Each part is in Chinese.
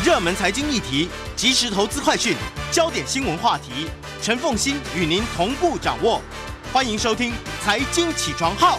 热门财经议题、即时投资快讯、焦点新闻话题，陈凤馨与您同步掌握。欢迎收听《财经起床号》。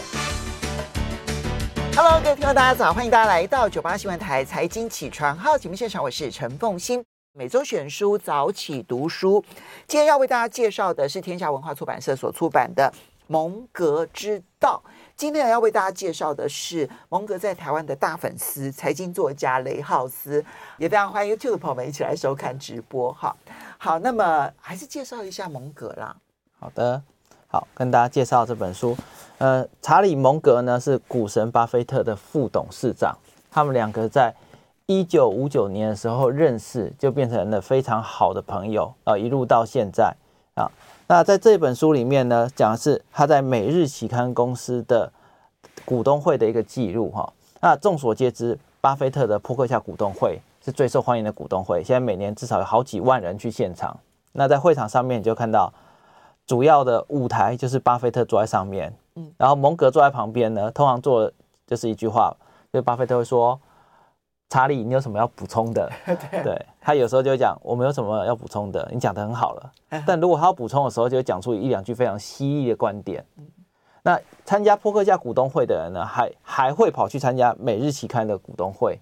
Hello，各位听众，大家早！欢迎大家来到九八新闻台《财经起床号》节目现场，我是陈凤馨。每周选书早起读书，今天要为大家介绍的是天下文化出版社所出版的《蒙格之道》。今天要为大家介绍的是蒙格在台湾的大粉丝，财经作家雷浩斯，也非常欢迎 YouTube 的朋友们一起来收看直播。哈，好，那么还是介绍一下蒙格啦。好的，好，跟大家介绍这本书。呃，查理蒙格呢是股神巴菲特的副董事长，他们两个在一九五九年的时候认识，就变成了非常好的朋友啊，一路到现在啊。那在这本书里面呢，讲的是他在每日期刊公司的股东会的一个记录哈。那众所皆知，巴菲特的扑克下股东会是最受欢迎的股东会，现在每年至少有好几万人去现场。那在会场上面，你就看到主要的舞台就是巴菲特坐在上面，嗯，然后蒙格坐在旁边呢，通常做就是一句话，就是巴菲特会说。查理，你有什么要补充的？对，他有时候就会讲，我没有什么要补充的，你讲的很好了。但如果他要补充的时候，就会讲出一两句非常犀利的观点。那参加波克夏股东会的人呢，还还会跑去参加每日期刊的股东会。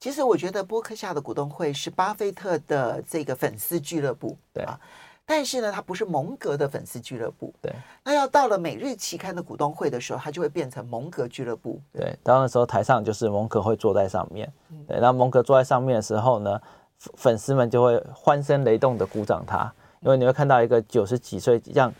其实我觉得波克夏的股东会是巴菲特的这个粉丝俱乐部。对啊。但是呢，它不是蒙格的粉丝俱乐部。对，那要到了每日期刊的股东会的时候，它就会变成蒙格俱乐部。对，当那时候台上就是蒙格会坐在上面。对，那蒙格坐在上面的时候呢，粉丝们就会欢声雷动的鼓掌他，因为你会看到一个九十几岁，像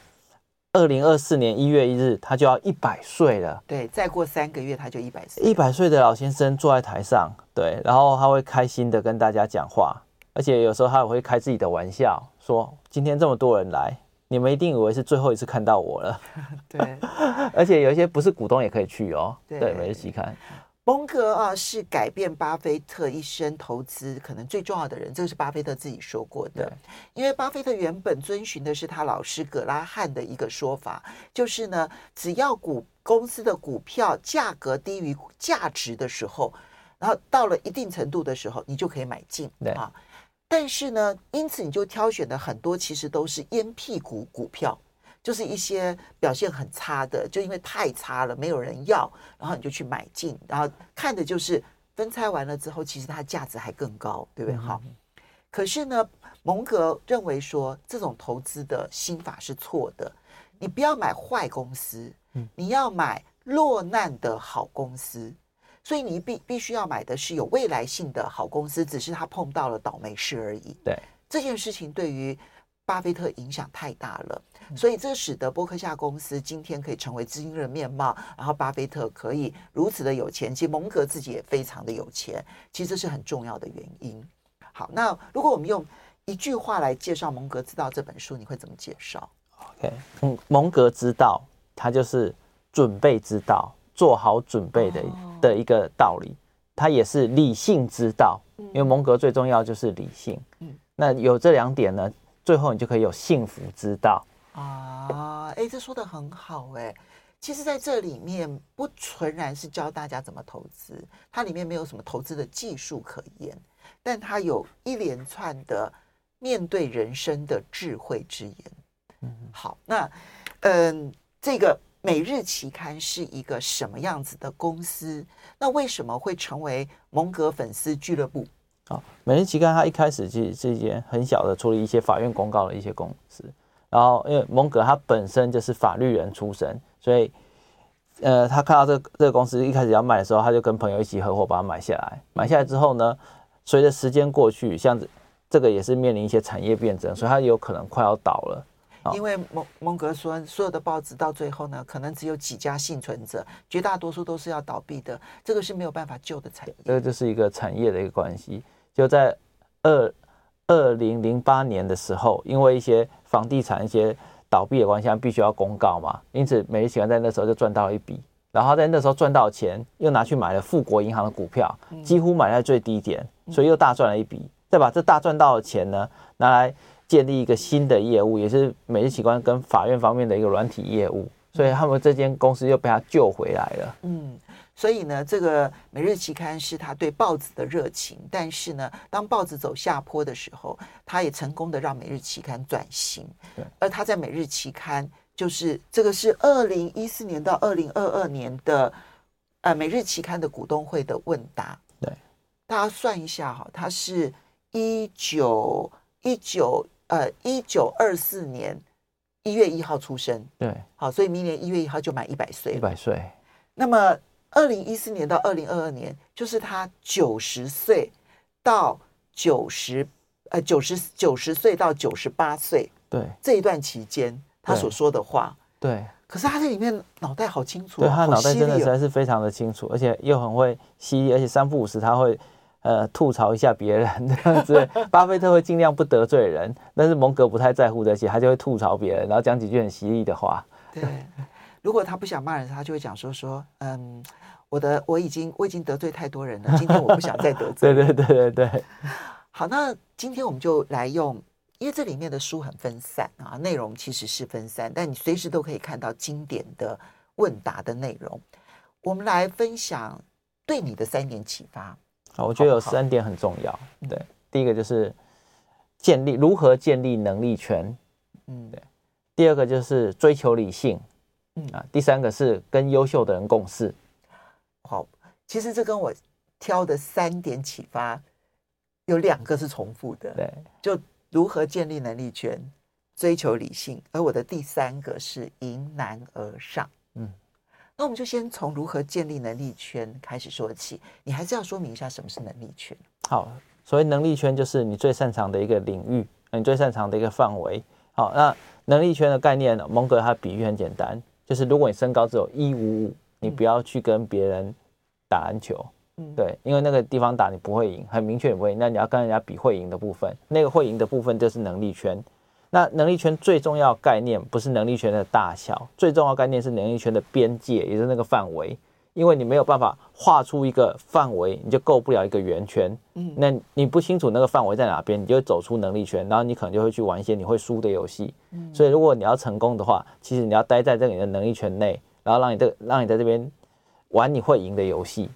二零二四年一月一日，他就要一百岁了。对，再过三个月他就一百岁。一百岁的老先生坐在台上，对，然后他会开心的跟大家讲话，而且有时候他也会开自己的玩笑。说今天这么多人来，你们一定以为是最后一次看到我了。对，而且有一些不是股东也可以去哦。对，对，每日期刊。蒙格啊，是改变巴菲特一生投资可能最重要的人，这个是巴菲特自己说过的。因为巴菲特原本遵循的是他老师葛拉汉的一个说法，就是呢，只要股公司的股票价格低于价值的时候，然后到了一定程度的时候，你就可以买进。对啊。但是呢，因此你就挑选的很多其实都是烟屁股股票，就是一些表现很差的，就因为太差了，没有人要，然后你就去买进，然后看的就是分拆完了之后，其实它价值还更高，对不对？好，可是呢，蒙格认为说这种投资的心法是错的，你不要买坏公司，你要买落难的好公司。所以你必必须要买的是有未来性的好公司，只是他碰到了倒霉事而已。对，这件事情对于巴菲特影响太大了，所以这使得伯克夏公司今天可以成为今日的面貌，然后巴菲特可以如此的有钱，其实蒙格自己也非常的有钱，其实这是很重要的原因。好，那如果我们用一句话来介绍《蒙格之道》这本书，你会怎么介绍？OK，嗯，《蒙格之道》它就是准备之道。做好准备的的一个道理，它也是理性之道，因为蒙格最重要就是理性。嗯，那有这两点呢，最后你就可以有幸福之道啊！哎，这说的很好哎。其实在这里面不纯然是教大家怎么投资，它里面没有什么投资的技术可言，但它有一连串的面对人生的智慧之言。嗯，好，那嗯，这个。每日期刊是一个什么样子的公司？那为什么会成为蒙格粉丝俱乐部？啊，每日期刊它一开始其实是一间很小的处理一些法院公告的一些公司。然后因为蒙格他本身就是法律人出身，所以呃，他看到这个这个公司一开始要卖的时候，他就跟朋友一起合伙把它买下来。买下来之后呢，随着时间过去，像这个也是面临一些产业辩证，所以它有可能快要倒了。因为蒙蒙格说，所有的报纸到最后呢，可能只有几家幸存者，绝大多数都是要倒闭的。这个是没有办法救的产业。这个就是一个产业的一个关系。就在二二零零八年的时候，因为一些房地产一些倒闭的关系，必须要公告嘛，因此每日期刊在那时候就赚到了一笔。然后在那时候赚到钱，又拿去买了富国银行的股票，几乎买在最低点，所以又大赚了一笔。再把这大赚到的钱呢，拿来。建立一个新的业务，也是每日期刊跟法院方面的一个软体业务，所以他们这间公司又被他救回来了。嗯，所以呢，这个《每日期刊》是他对报纸的热情。但是呢，当报纸走下坡的时候，他也成功的让《每日期刊》转型。对而他在《每日期刊》就是这个是二零一四年到二零二二年的呃《每日期刊》的股东会的问答。对，大家算一下哈，他是一九一九呃一九二四年一月一号出生。对，好，所以明年一月一号就满一百岁。一百岁。那么。二零一四年到二零二二年，就是他九十岁到九十呃九十九十岁到九十八岁，对这一段期间他所说的话，对。可是他在里面脑袋好清楚，对他脑袋真的实在是非常的清楚，而且又很会犀利，而且三不五时他会呃吐槽一下别人这样子。巴菲特会尽量不得罪人，但是蒙格不太在乎这些，他就会吐槽别人，然后讲几句很犀利的话。对，如果他不想骂人，他就会讲说说嗯。我的我已经我已经得罪太多人了，今天我不想再得罪。对对对对对。好，那今天我们就来用，因为这里面的书很分散啊，内容其实是分散，但你随时都可以看到经典的问答的内容。我们来分享对你的三点启发。好，我觉得有三点很重要。对，第一个就是建立如何建立能力圈。嗯，对。第二个就是追求理性。嗯啊，第三个是跟优秀的人共事。好，其实这跟我挑的三点启发有两个是重复的，对，就如何建立能力圈，追求理性，而我的第三个是迎难而上。嗯，那我们就先从如何建立能力圈开始说起。你还是要说明一下什么是能力圈。好，所谓能力圈就是你最擅长的一个领域，你最擅长的一个范围。好，那能力圈的概念，蒙格他比喻很简单，就是如果你身高只有一五五。你不要去跟别人打篮球，嗯，对，因为那个地方打你不会赢，很明确你不会赢。那你要跟人家比会赢的部分，那个会赢的部分就是能力圈。那能力圈最重要概念不是能力圈的大小，最重要概念是能力圈的边界，也就是那个范围。因为你没有办法画出一个范围，你就够不了一个圆圈。嗯，那你不清楚那个范围在哪边，你就会走出能力圈，然后你可能就会去玩一些你会输的游戏。嗯，所以如果你要成功的话，其实你要待在这里的能力圈内。然后让你这让你在这边玩你会赢的游戏。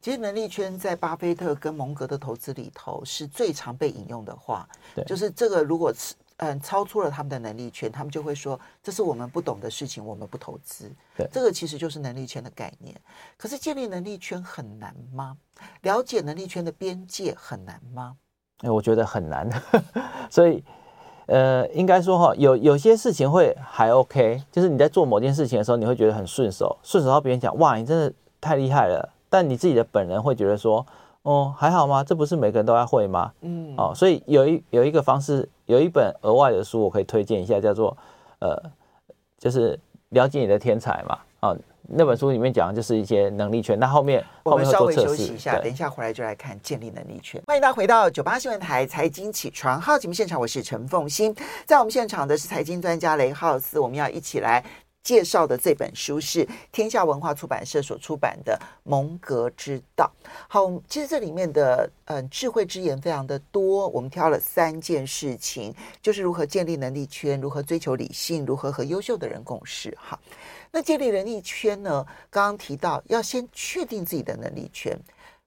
其实能力圈在巴菲特跟蒙格的投资里头是最常被引用的话。对，就是这个如果嗯超出了他们的能力圈，他们就会说这是我们不懂的事情，我们不投资。对，这个其实就是能力圈的概念。可是建立能力圈很难吗？了解能力圈的边界很难吗？哎，我觉得很难。所以。呃，应该说哈，有有些事情会还 OK，就是你在做某件事情的时候，你会觉得很顺手，顺手到别人讲哇，你真的太厉害了。但你自己的本人会觉得说，哦，还好吗？这不是每个人都要会吗？嗯，哦，所以有一有一个方式，有一本额外的书，我可以推荐一下，叫做呃，就是了解你的天才嘛，啊、哦。那本书里面讲的就是一些能力圈，那后面我们稍微休息一下，等一下回来就来看建立能力圈。欢迎大家回到九八新闻台财经起床号节目现场，我是陈凤欣，在我们现场的是财经专家雷浩斯，我们要一起来介绍的这本书是天下文化出版社所出版的《蒙格之道》。好，其实这里面的嗯智慧之言非常的多，我们挑了三件事情，就是如何建立能力圈，如何追求理性，如何和优秀的人共事。哈。那建立能力圈呢？刚刚提到要先确定自己的能力圈，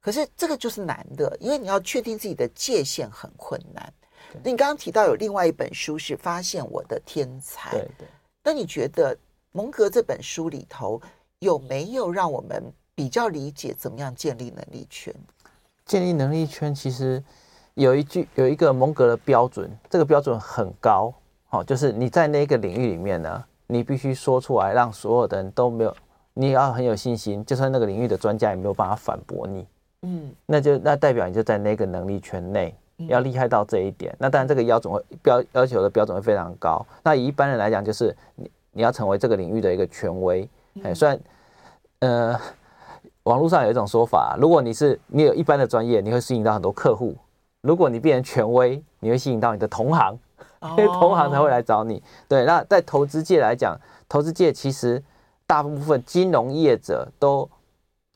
可是这个就是难的，因为你要确定自己的界限很困难。那你刚刚提到有另外一本书是《发现我的天才》，对对。那你觉得蒙格这本书里头有没有让我们比较理解怎么样建立能力圈？建立能力圈其实有一句有一个蒙格的标准，这个标准很高，好，就是你在那个领域里面呢。你必须说出来，让所有的人都没有，你要很有信心，就算那个领域的专家也没有办法反驳你。嗯，那就那代表你就在那个能力圈内，要厉害到这一点。那当然这个标准会标要求的标准会非常高。那以一般人来讲，就是你你要成为这个领域的一个权威。哎，虽然呃，网络上有一种说法，如果你是你有一般的专业，你会吸引到很多客户；如果你变成权威，你会吸引到你的同行。因为 同行才会来找你，对。那在投资界来讲，投资界其实大部分金融业者都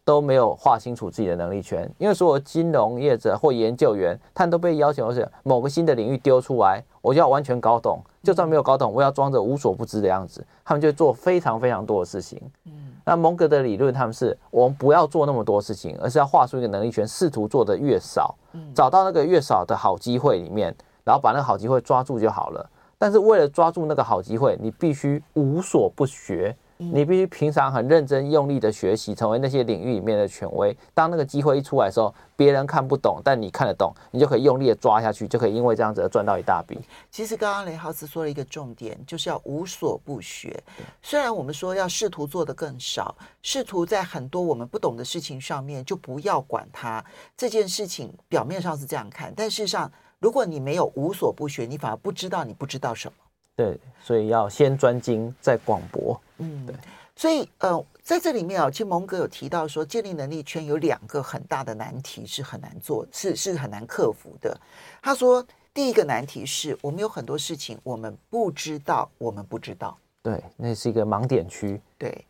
都没有划清楚自己的能力圈，因为所有金融业者或研究员，他们都被要求是某个新的领域丢出来，我就要完全搞懂，就算没有搞懂，我要装着无所不知的样子，他们就做非常非常多的事情。嗯，那蒙格的理论，他们是我们不要做那么多事情，而是要画出一个能力圈，试图做的越少，找到那个越少的好机会里面，然后把那个好机会抓住就好了。但是为了抓住那个好机会，你必须无所不学。你必须平常很认真用力的学习，成为那些领域里面的权威。当那个机会一出来的时候，别人看不懂，但你看得懂，你就可以用力的抓下去，就可以因为这样子而赚到一大笔。其实刚刚雷浩斯说了一个重点，就是要无所不学。虽然我们说要试图做的更少，试图在很多我们不懂的事情上面就不要管它。这件事情表面上是这样看，但事实上，如果你没有无所不学，你反而不知道你不知道什么。对，所以要先专精，再广博。嗯，对。所以，呃，在这里面啊，其实蒙格有提到说，建立能力圈有两个很大的难题是很难做，是是很难克服的。他说，第一个难题是我们有很多事情我们不知道，我们不知道。对，那是一个盲点区。对。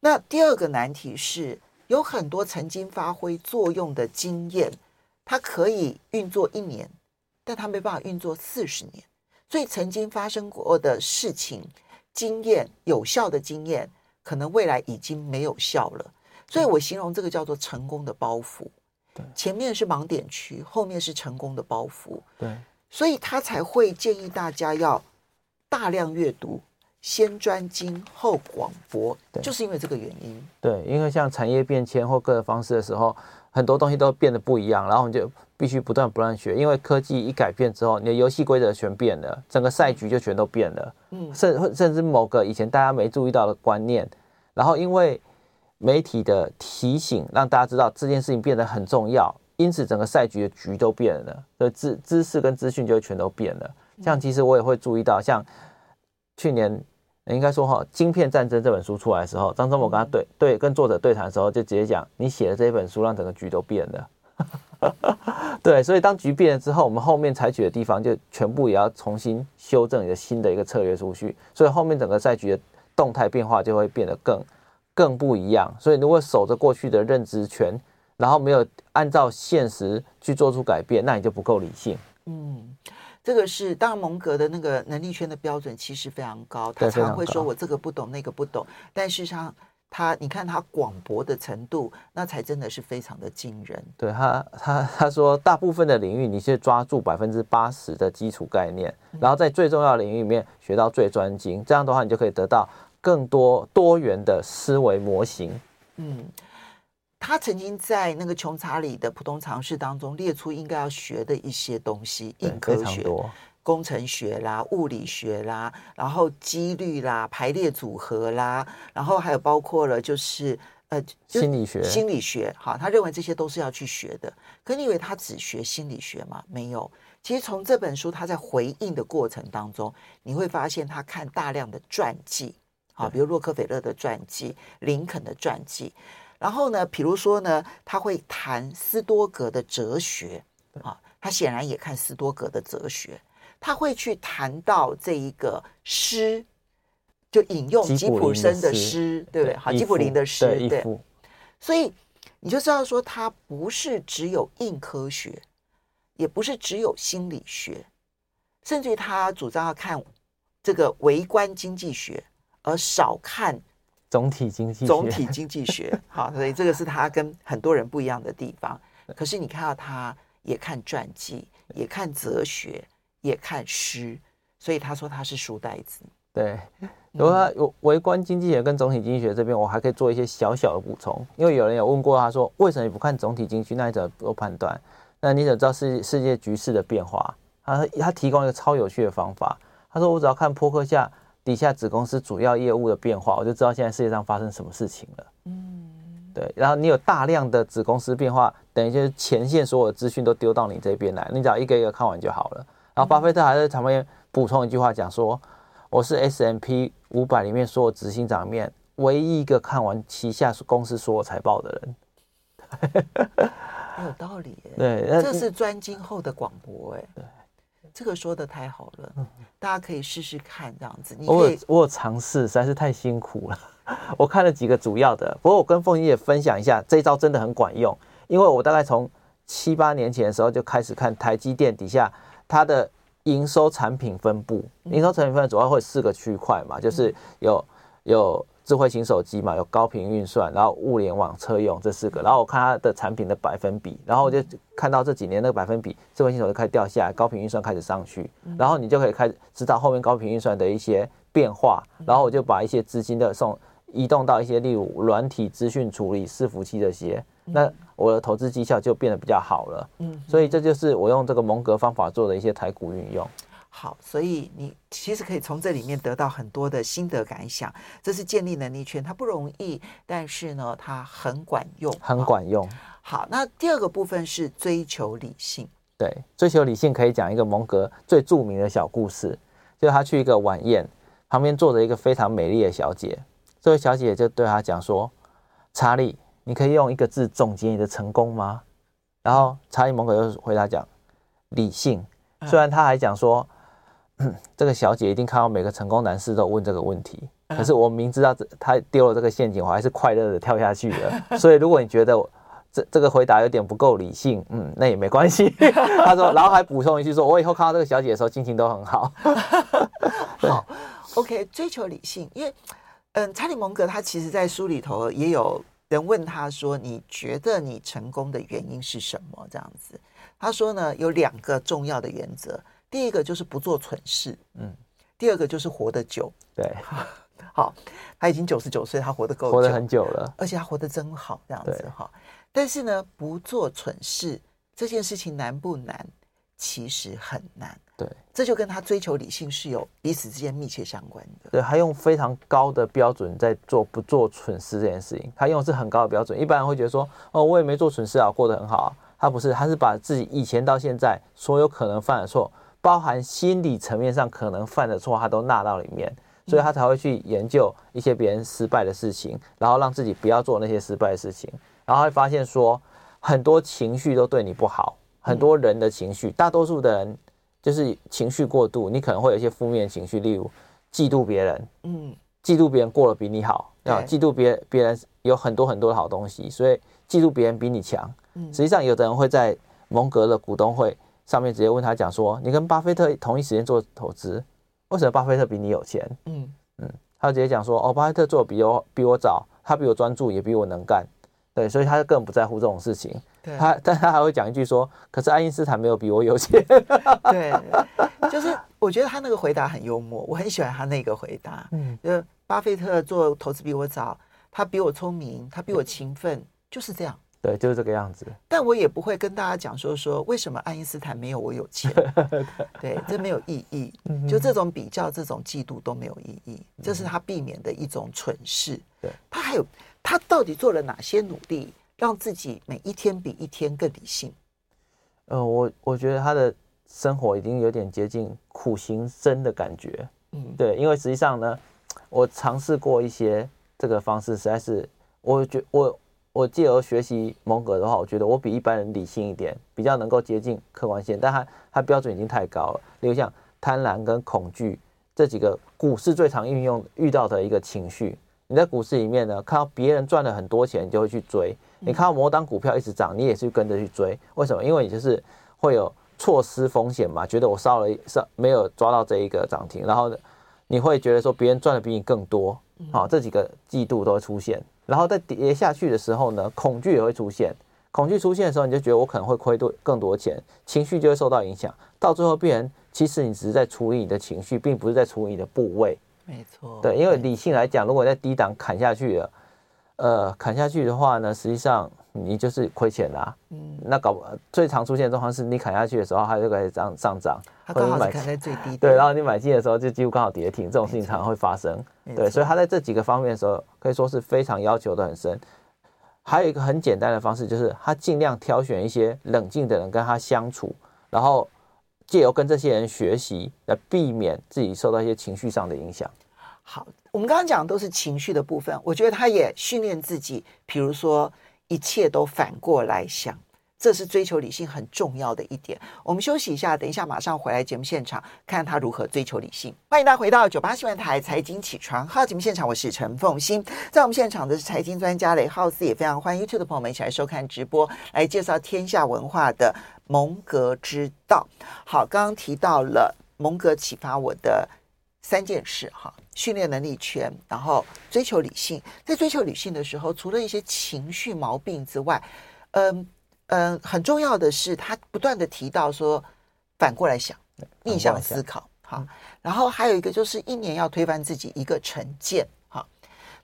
那第二个难题是有很多曾经发挥作用的经验，它可以运作一年，但它没办法运作四十年。所以曾经发生过的事情、经验、有效的经验，可能未来已经没有效了。所以我形容这个叫做成功的包袱。对，前面是盲点区，后面是成功的包袱。对，所以他才会建议大家要大量阅读，先专精后广博，就是因为这个原因。对，因为像产业变迁或各个方式的时候。很多东西都变得不一样，然后你就必须不断不断学，因为科技一改变之后，你的游戏规则全变了，整个赛局就全都变了。嗯，甚甚至某个以前大家没注意到的观念，然后因为媒体的提醒，让大家知道这件事情变得很重要，因此整个赛局的局都变了，所以知知识跟资讯就全都变了。像其实我也会注意到，像去年。应该说哈，《晶片战争》这本书出来的时候，张忠谋跟他对对跟作者对谈的时候，就直接讲：“你写的这一本书，让整个局都变了。”对，所以当局变了之后，我们后面采取的地方就全部也要重新修正一个新的一个策略出去，所以后面整个赛局的动态变化就会变得更更不一样。所以如果守着过去的认知权，然后没有按照现实去做出改变，那你就不够理性。嗯。这个是当然，蒙格的那个能力圈的标准其实非常高，他常常会说我这个不懂，那个不懂，但事实上他你看他广博的程度，那才真的是非常的惊人。对他，他他说大部分的领域，你是抓住百分之八十的基础概念，然后在最重要的领域里面学到最专精，这样的话你就可以得到更多多元的思维模型。嗯。他曾经在那个穷查理的普通常识当中列出应该要学的一些东西，硬科学、工程学啦、物理学啦，然后几率啦、排列组合啦，然后还有包括了就是呃心理学、心理学。哈，他认为这些都是要去学的。可你以为他只学心理学吗？没有。其实从这本书他在回应的过程当中，你会发现他看大量的传记，好，比如洛克菲勒的传记、林肯的传记。然后呢，比如说呢，他会谈斯多格的哲学啊，他显然也看斯多格的哲学。他会去谈到这一个诗，就引用吉普森的诗，对不对？好，吉普林的诗，对。所以你就知道说，他不是只有硬科学，也不是只有心理学，甚至于他主张要看这个微观经济学，而少看。总体经济学，总体经济学，好，所以这个是他跟很多人不一样的地方。可是你看到他也看传记，也看哲学，也看诗，所以他说他是书呆子。对，如果他有微观经济学跟总体经济学这边，我还可以做一些小小的补充，因为有人有问过他说，为什么你不看总体经济？那你怎么做判断？那你怎么知道世世界局势的变化？他他提供一个超有趣的方法，他说我只要看坡克夏。底下子公司主要业务的变化，我就知道现在世界上发生什么事情了。嗯，对。然后你有大量的子公司变化，等于就是前线所有的资讯都丢到你这边来，你只要一个一个看完就好了。然后巴菲特还在旁边补充一句话，讲说：“我是 S M P 五百里面所有执行长里面唯一一个看完旗下公司所有财报的人。”很有道理耶。对，这是专精后的广播哎。对。这个说的太好了，大家可以试试看这样子。你可以我有我有尝试，实在是太辛苦了。我看了几个主要的，不过我跟凤仪也分享一下，这一招真的很管用。因为我大概从七八年前的时候就开始看台积电底下它的营收产品分布，营收产品分布主要会四个区块嘛，就是有有智慧型手机嘛，有高频运算，然后物联网车用这四个，然后我看它的产品的百分比，然后我就看到这几年那个百分比，智慧型手机开始掉下来，高频运算开始上去，然后你就可以开始知道后面高频运算的一些变化，然后我就把一些资金的送移动到一些例如软体资讯处理、伺服器这些，那我的投资绩效就变得比较好了。嗯，所以这就是我用这个蒙格方法做的一些台股运用。好，所以你其实可以从这里面得到很多的心得感想。这是建立能力圈，它不容易，但是呢，它很管用，很管用。好，那第二个部分是追求理性。对，追求理性可以讲一个蒙格最著名的小故事，就是他去一个晚宴，旁边坐着一个非常美丽的小姐，这位小姐就对他讲说：“查理，你可以用一个字总结你的成功吗？”然后查理蒙格就回答讲：“理性。”虽然他还讲说。这个小姐一定看到每个成功男士都问这个问题，可是我明知道这他丢了这个陷阱，我还是快乐的跳下去了。所以如果你觉得这这个回答有点不够理性，嗯，那也没关系。他说，然后还补充一句说，我以后看到这个小姐的时候心情都很好。好，OK，追求理性，因为嗯，查理蒙格他其实在书里头也有人问他说，你觉得你成功的原因是什么？这样子，他说呢，有两个重要的原则。第一个就是不做蠢事，嗯，第二个就是活得久，对，好，他已经九十九岁，他活得够久，活得很久了，而且他活得真好，这样子哈。但是呢，不做蠢事这件事情难不难？其实很难，对，这就跟他追求理性是有彼此之间密切相关的。对，他用非常高的标准在做不做蠢事这件事情，他用的是很高的标准。一般人会觉得说，哦，我也没做蠢事啊，过得很好啊。他不是，他是把自己以前到现在所有可能犯的错。包含心理层面上可能犯的错，他都纳到里面，所以他才会去研究一些别人失败的事情，然后让自己不要做那些失败的事情，然后会发现说很多情绪都对你不好，很多人的情绪，大多数的人就是情绪过度，你可能会有一些负面情绪，例如嫉妒别人，嗯，嫉妒别人过得比你好，啊，嫉妒别别人有很多很多的好东西，所以嫉妒别人比你强。实际上，有的人会在蒙格的股东会。上面直接问他讲说，你跟巴菲特同一时间做投资，为什么巴菲特比你有钱？嗯嗯，他就直接讲说，哦，巴菲特做的比我比我早，他比我专注，也比我能干，对，所以他就根本不在乎这种事情。对，他但他还会讲一句说，可是爱因斯坦没有比我有钱。对，就是我觉得他那个回答很幽默，我很喜欢他那个回答。嗯，就巴菲特做投资比我早，他比我聪明，他比我勤奋，就是这样。对，就是这个样子。但我也不会跟大家讲说说为什么爱因斯坦没有我有钱，对，这没有意义。就这种比较、这种嫉妒都没有意义，这是他避免的一种蠢事。对，他还有他到底做了哪些努力，让自己每一天比一天更理性？呃，我我觉得他的生活已经有点接近苦行僧的感觉。嗯，对，因为实际上呢，我尝试过一些这个方式，实在是我觉我。我借由学习蒙格的话，我觉得我比一般人理性一点，比较能够接近客观性，但他他标准已经太高了。例如像贪婪跟恐惧这几个股市最常运用遇到的一个情绪。你在股市里面呢，看到别人赚了很多钱，你就会去追；你看到某档股票一直涨，你也是跟着去追。为什么？因为你就是会有错失风险嘛，觉得我烧了烧没有抓到这一个涨停，然后你会觉得说别人赚的比你更多，好，这几个季度都会出现。然后在跌下去的时候呢，恐惧也会出现。恐惧出现的时候，你就觉得我可能会亏多更多钱，情绪就会受到影响。到最后，变成其实你只是在处理你的情绪，并不是在处理你的部位。没错，对，因为理性来讲，如果在低档砍下去了，呃，砍下去的话呢，实际上你就是亏钱啦。嗯，那搞最常出现的状况是你砍下去的时候，它就可以上上涨，它刚好是砍在最低。对，然后你买进的时候就几乎刚好跌停，这种事情常常会发生。对，所以他在这几个方面的时候，可以说是非常要求的很深。还有一个很简单的方式，就是他尽量挑选一些冷静的人跟他相处，然后借由跟这些人学习，来避免自己受到一些情绪上的影响。好，我们刚刚讲的都是情绪的部分，我觉得他也训练自己，比如说一切都反过来想。这是追求理性很重要的一点。我们休息一下，等一下马上回来节目现场，看他如何追求理性。欢迎大家回到九八新闻台财经起床号节目现场，我是陈凤馨。在我们现场的是财经专家雷浩斯，也非常欢迎 YouTube 的朋友们一起来收看直播，来介绍天下文化的蒙格之道。好，刚刚提到了蒙格启发我的三件事哈：训练能力圈，然后追求理性。在追求理性的时候，除了一些情绪毛病之外，嗯嗯，很重要的是，他不断的提到说，反过来想，逆向思考。哈，然后还有一个就是一年要推翻自己一个成见。哈，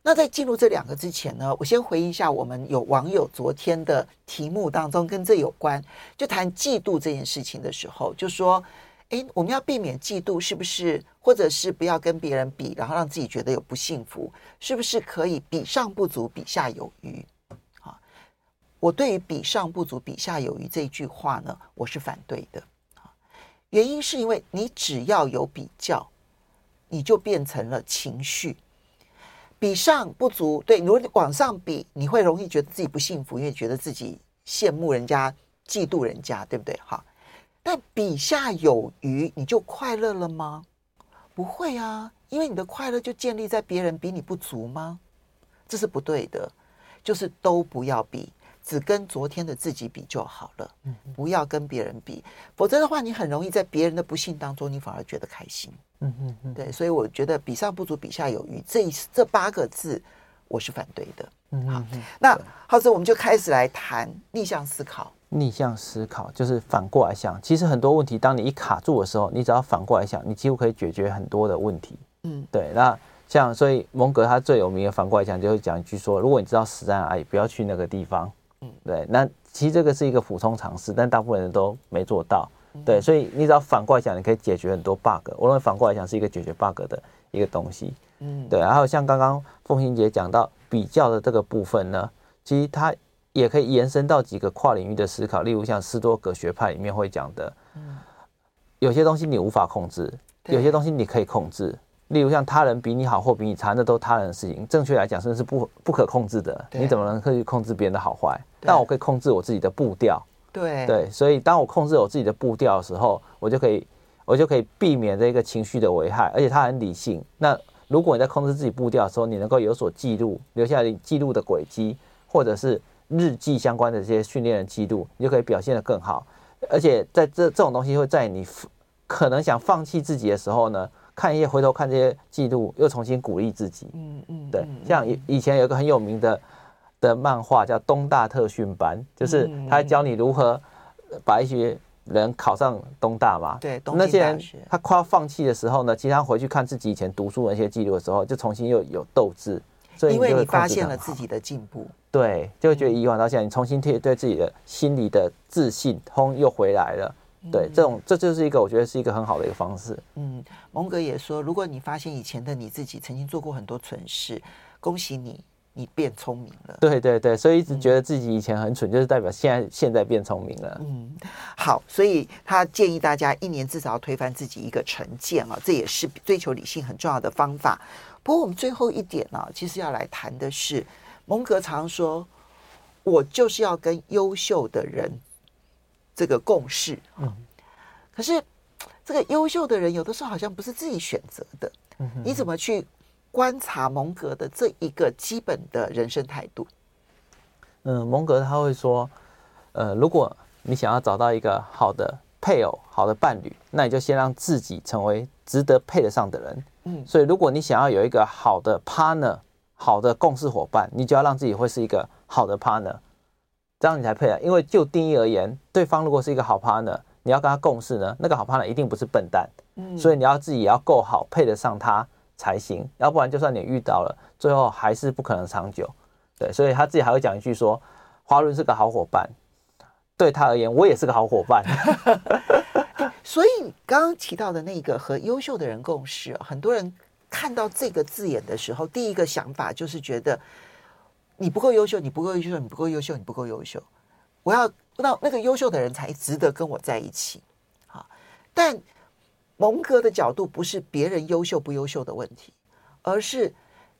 那在进入这两个之前呢，我先回忆一下我们有网友昨天的题目当中跟这有关，就谈嫉妒这件事情的时候，就说。哎，我们要避免嫉妒，是不是？或者是不要跟别人比，然后让自己觉得有不幸福，是不是可以比上不足，比下有余？啊，我对于“比上不足，比下有余”这一句话呢，我是反对的。啊，原因是因为你只要有比较，你就变成了情绪。比上不足，对，如果你往上比，你会容易觉得自己不幸福，因为觉得自己羡慕人家、嫉妒人家，对不对？哈。但比下有余，你就快乐了吗？不会啊，因为你的快乐就建立在别人比你不足吗？这是不对的，就是都不要比，只跟昨天的自己比就好了。嗯，不要跟别人比，否则的话，你很容易在别人的不幸当中，你反而觉得开心。嗯嗯嗯，对，所以我觉得比上不足，比下有余，这这八个字，我是反对的。嗯，好，那浩子我们就开始来谈逆向思考。逆向思考就是反过来想，其实很多问题，当你一卡住的时候，你只要反过来想，你几乎可以解决很多的问题。嗯，对。那像所以蒙格他最有名的反过来讲，就会讲一句说：如果你知道死在哪里，不要去那个地方。嗯，对。那其实这个是一个普通常识，但大部分人都没做到。对，所以你只要反过来想，你可以解决很多 bug。我认为反过来想是一个解决 bug 的一个东西。嗯，对。然后像刚刚凤欣姐讲到比较的这个部分呢，其实它。也可以延伸到几个跨领域的思考，例如像斯多葛学派里面会讲的，有些东西你无法控制，有些东西你可以控制。例如像他人比你好或比你差，那都是他人的事情。正确来讲，甚至是不不可控制的。你怎么能可以控制别人的好坏？但我可以控制我自己的步调。对对，所以当我控制我自己的步调的时候，我就可以我就可以避免这个情绪的危害，而且它很理性。那如果你在控制自己步调的时候，你能够有所记录，留下你记录的轨迹，或者是。日记相关的这些训练的记录，你就可以表现得更好。而且在这这种东西会在你可能想放弃自己的时候呢，看一些回头看这些记录，又重新鼓励自己。嗯嗯，对。像以以前有一个很有名的的漫画叫《东大特训班》，就是他教你如何把一些人考上东大嘛。对，那些人他快要放弃的时候呢，其实他回去看自己以前读书的那些记录的时候，就重新又有斗志。所以因为你发现了自己的进步，对，就会觉得以往到现在，你重新贴对自己的心理的自信，通又回来了。对，这种这就是一个我觉得是一个很好的一个方式。嗯，蒙格也说，如果你发现以前的你自己曾经做过很多蠢事，恭喜你，你变聪明了。对对对，所以一直觉得自己以前很蠢，就是代表现在现在变聪明了。嗯，好，所以他建议大家一年至少要推翻自己一个成见啊，这也是追求理性很重要的方法。不过我们最后一点呢、啊，其实要来谈的是，蒙格常说，我就是要跟优秀的人这个共事。嗯，可是这个优秀的人有的时候好像不是自己选择的。嗯，你怎么去观察蒙格的这一个基本的人生态度？嗯，蒙格他会说，呃，如果你想要找到一个好的配偶、好的伴侣，那你就先让自己成为值得配得上的人。嗯，所以如果你想要有一个好的 partner，好的共事伙伴，你就要让自己会是一个好的 partner，这样你才配啊。因为就定义而言，对方如果是一个好 partner，你要跟他共事呢，那个好 partner 一定不是笨蛋。嗯，所以你要自己也要够好，配得上他才行。要不然，就算你遇到了，最后还是不可能长久。对，所以他自己还会讲一句说：“华伦是个好伙伴，对他而言，我也是个好伙伴。” 所以刚刚提到的那个和优秀的人共事，很多人看到这个字眼的时候，第一个想法就是觉得你不够优秀，你不够优秀，你不够优秀，你不够优秀。我要那那个优秀的人才值得跟我在一起。好，但蒙格的角度不是别人优秀不优秀的问题，而是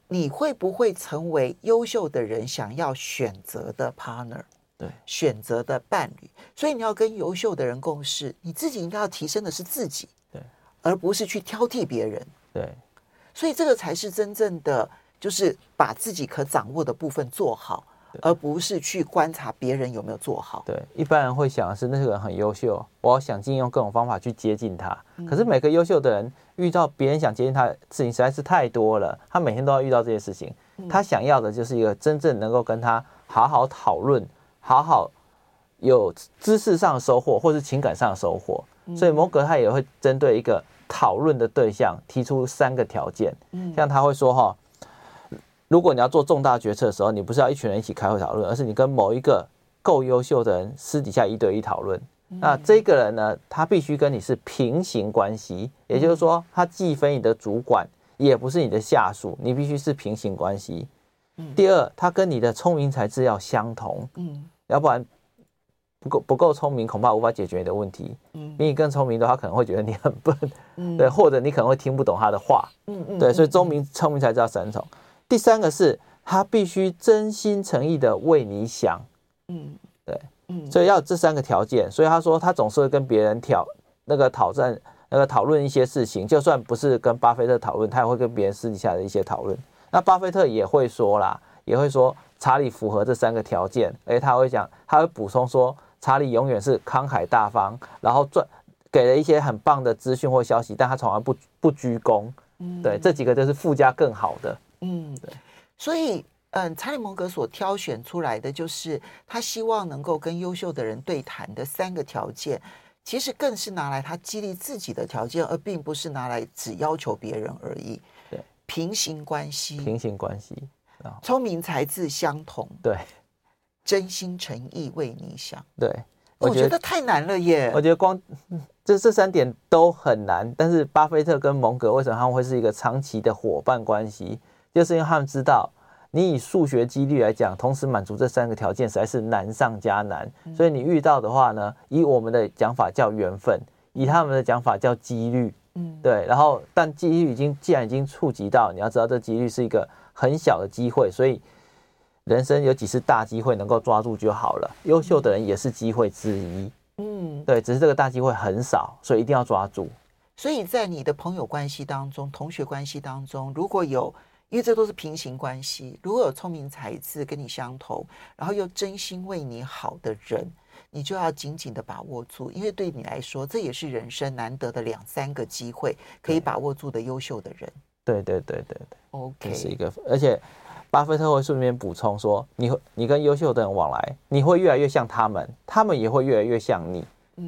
你会不会成为优秀的人想要选择的 partner。对，选择的伴侣，所以你要跟优秀的人共事，你自己应该要提升的是自己，对，而不是去挑剔别人，对，所以这个才是真正的，就是把自己可掌握的部分做好，而不是去观察别人有没有做好。对，一般人会想的是那个人很优秀，我要想尽用各种方法去接近他。可是每个优秀的人遇到别人想接近他的事情实在是太多了，他每天都要遇到这些事情。他想要的就是一个真正能够跟他好好讨论、好好有知识上的收获，或是情感上的收获。所以摩格他也会针对一个讨论的对象提出三个条件。像他会说哈。如果你要做重大决策的时候，你不是要一群人一起开会讨论，而是你跟某一个够优秀的人私底下一对一讨论。那这个人呢，他必须跟你是平行关系，也就是说，他既非你的主管，也不是你的下属，你必须是平行关系。第二，他跟你的聪明才智要相同，嗯，要不然不够不够聪明，恐怕无法解决你的问题。嗯，比你更聪明的话，他可能会觉得你很笨，嗯，对，或者你可能会听不懂他的话，嗯嗯，对，所以聪明聪明才知道三重。第三个是他必须真心诚意的为你想，嗯，对，嗯，所以要有这三个条件。所以他说他总是会跟别人挑那个讨论那个讨论一些事情，就算不是跟巴菲特讨论，他也会跟别人私底下的一些讨论。那巴菲特也会说啦，也会说查理符合这三个条件，而且，他会讲，他会补充说查理永远是慷慨大方，然后赚给了一些很棒的资讯或消息，但他从来不不鞠躬，嗯，对，这几个就是附加更好的。嗯，对，所以，嗯，查理蒙格所挑选出来的就是他希望能够跟优秀的人对谈的三个条件，其实更是拿来他激励自己的条件，而并不是拿来只要求别人而已。对，平行关系，平行关系，聪明才智相同，对，真心诚意为你想，对，我觉得太难了耶，我觉得光。这这三点都很难，但是巴菲特跟蒙格为什么他们会是一个长期的伙伴关系？就是因为他们知道，你以数学几率来讲，同时满足这三个条件实在是难上加难。所以你遇到的话呢，以我们的讲法叫缘分，以他们的讲法叫几率。嗯，对。然后，但几率已经既然已经触及到，你要知道这几率是一个很小的机会，所以人生有几次大机会能够抓住就好了。优秀的人也是机会之一。嗯，对，只是这个大机会很少，所以一定要抓住。所以在你的朋友关系当中、同学关系当中，如果有，因为这都是平行关系，如果有聪明才智跟你相同，然后又真心为你好的人，你就要紧紧的把握住，因为对你来说，这也是人生难得的两三个机会，可以把握住的优秀的人。对对对对对，OK，这是一个，而且。巴菲特会顺便补充说：“你会，你跟优秀的人往来，你会越来越像他们，他们也会越来越像你。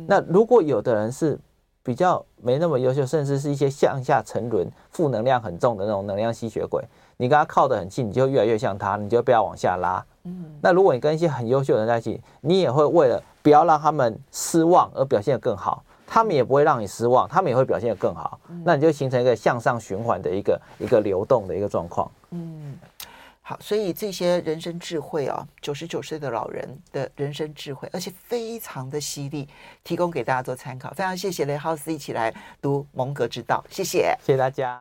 那如果有的人是比较没那么优秀，甚至是一些向下沉沦、负能量很重的那种能量吸血鬼，你跟他靠得很近，你就越来越像他，你就不要往下拉。那如果你跟一些很优秀的人在一起，你也会为了不要让他们失望而表现得更好，他们也不会让你失望，他们也会表现得更好。那你就形成一个向上循环的一个一个流动的一个状况。”嗯。好，所以这些人生智慧哦，九十九岁的老人的人生智慧，而且非常的犀利，提供给大家做参考。非常谢谢雷浩斯一起来读蒙格之道，谢谢，谢谢大家。